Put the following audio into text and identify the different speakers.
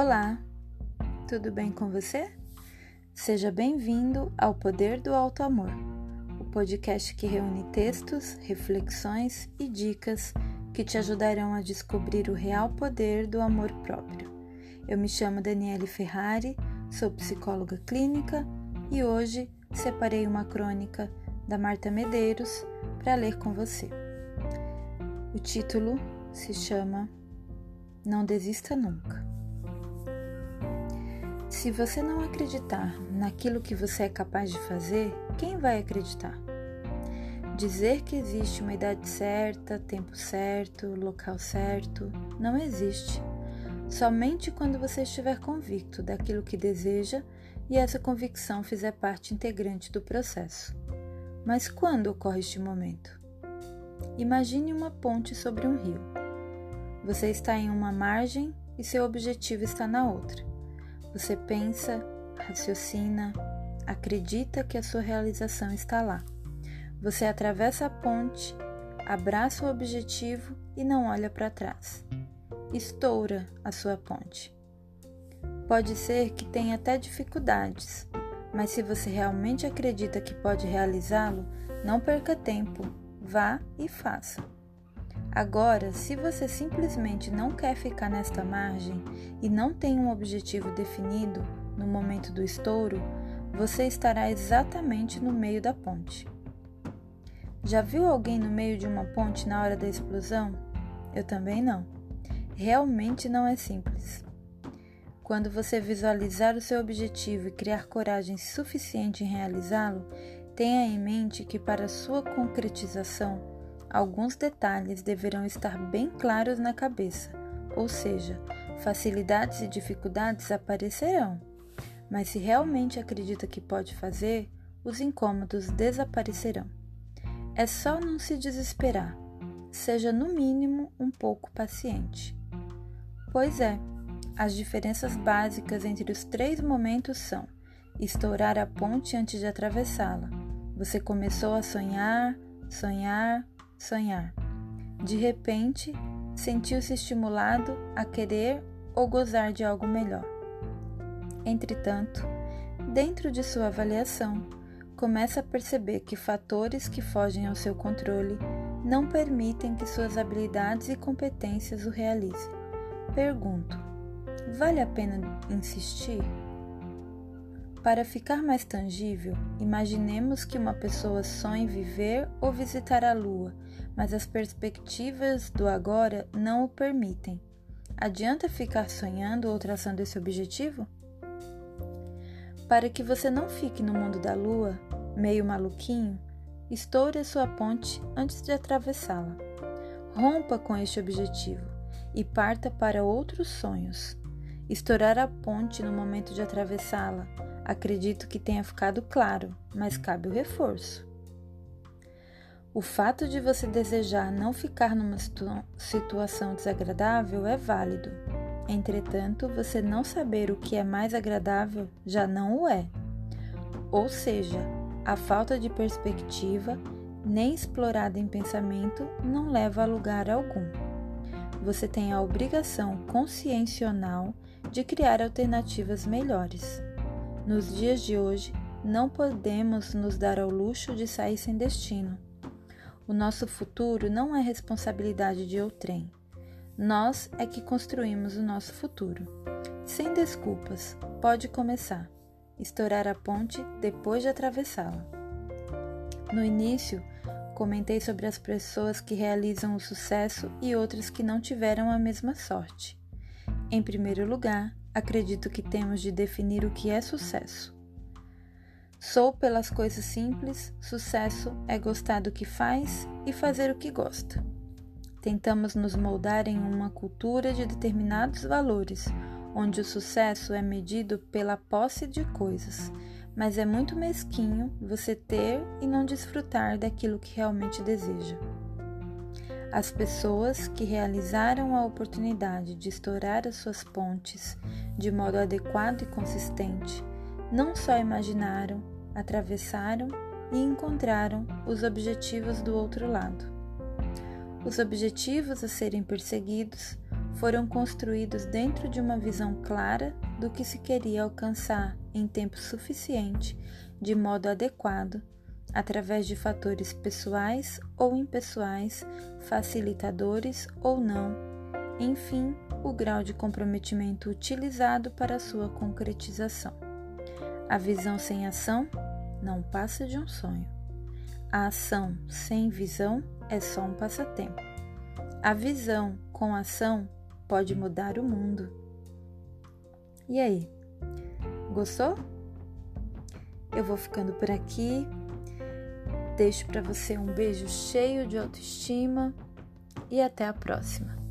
Speaker 1: Olá, tudo bem com você? Seja bem-vindo ao Poder do Alto Amor, o podcast que reúne textos, reflexões e dicas que te ajudarão a descobrir o real poder do amor próprio. Eu me chamo Daniele Ferrari, sou psicóloga clínica e hoje separei uma crônica da Marta Medeiros para ler com você. O título se chama Não Desista Nunca. Se você não acreditar naquilo que você é capaz de fazer, quem vai acreditar? Dizer que existe uma idade certa, tempo certo, local certo, não existe. Somente quando você estiver convicto daquilo que deseja e essa convicção fizer parte integrante do processo. Mas quando ocorre este momento? Imagine uma ponte sobre um rio. Você está em uma margem e seu objetivo está na outra. Você pensa, raciocina, acredita que a sua realização está lá. Você atravessa a ponte, abraça o objetivo e não olha para trás. Estoura a sua ponte. Pode ser que tenha até dificuldades, mas se você realmente acredita que pode realizá-lo, não perca tempo, vá e faça. Agora, se você simplesmente não quer ficar nesta margem e não tem um objetivo definido no momento do estouro, você estará exatamente no meio da ponte. Já viu alguém no meio de uma ponte na hora da explosão? Eu também não. Realmente não é simples. Quando você visualizar o seu objetivo e criar coragem suficiente em realizá-lo, tenha em mente que para sua concretização alguns detalhes deverão estar bem claros na cabeça, ou seja, facilidades e dificuldades aparecerão. Mas se realmente acredita que pode fazer, os incômodos desaparecerão. É só não se desesperar, seja no mínimo um pouco paciente. Pois é, as diferenças básicas entre os três momentos são: estourar a ponte antes de atravessá-la. Você começou a sonhar, sonhar, sonhar. De repente, sentiu-se estimulado a querer ou gozar de algo melhor. Entretanto, dentro de sua avaliação, começa a perceber que fatores que fogem ao seu controle não permitem que suas habilidades e competências o realizem. Pergunto: vale a pena insistir? Para ficar mais tangível, imaginemos que uma pessoa sonhe viver ou visitar a Lua mas as perspectivas do agora não o permitem. Adianta ficar sonhando ou traçando esse objetivo? Para que você não fique no mundo da lua, meio maluquinho, estoure a sua ponte antes de atravessá-la. Rompa com este objetivo e parta para outros sonhos. Estourar a ponte no momento de atravessá-la, acredito que tenha ficado claro, mas cabe o reforço. O fato de você desejar não ficar numa situa situação desagradável é válido. Entretanto, você não saber o que é mais agradável já não o é. Ou seja, a falta de perspectiva, nem explorada em pensamento, não leva a lugar algum. Você tem a obrigação consciencional de criar alternativas melhores. Nos dias de hoje, não podemos nos dar ao luxo de sair sem destino o nosso futuro não é responsabilidade de outrem. Nós é que construímos o nosso futuro. Sem desculpas, pode começar. Estourar a ponte depois de atravessá-la. No início, comentei sobre as pessoas que realizam o sucesso e outras que não tiveram a mesma sorte. Em primeiro lugar, acredito que temos de definir o que é sucesso. Sou pelas coisas simples, sucesso é gostar do que faz e fazer o que gosta. Tentamos nos moldar em uma cultura de determinados valores, onde o sucesso é medido pela posse de coisas, mas é muito mesquinho você ter e não desfrutar daquilo que realmente deseja. As pessoas que realizaram a oportunidade de estourar as suas pontes de modo adequado e consistente não só imaginaram, atravessaram e encontraram os objetivos do outro lado. Os objetivos a serem perseguidos foram construídos dentro de uma visão clara do que se queria alcançar em tempo suficiente, de modo adequado, através de fatores pessoais ou impessoais, facilitadores ou não, enfim, o grau de comprometimento utilizado para sua concretização. A visão sem ação não passa de um sonho. A ação sem visão é só um passatempo. A visão com ação pode mudar o mundo. E aí? Gostou? Eu vou ficando por aqui. Deixo para você um beijo cheio de autoestima e até a próxima.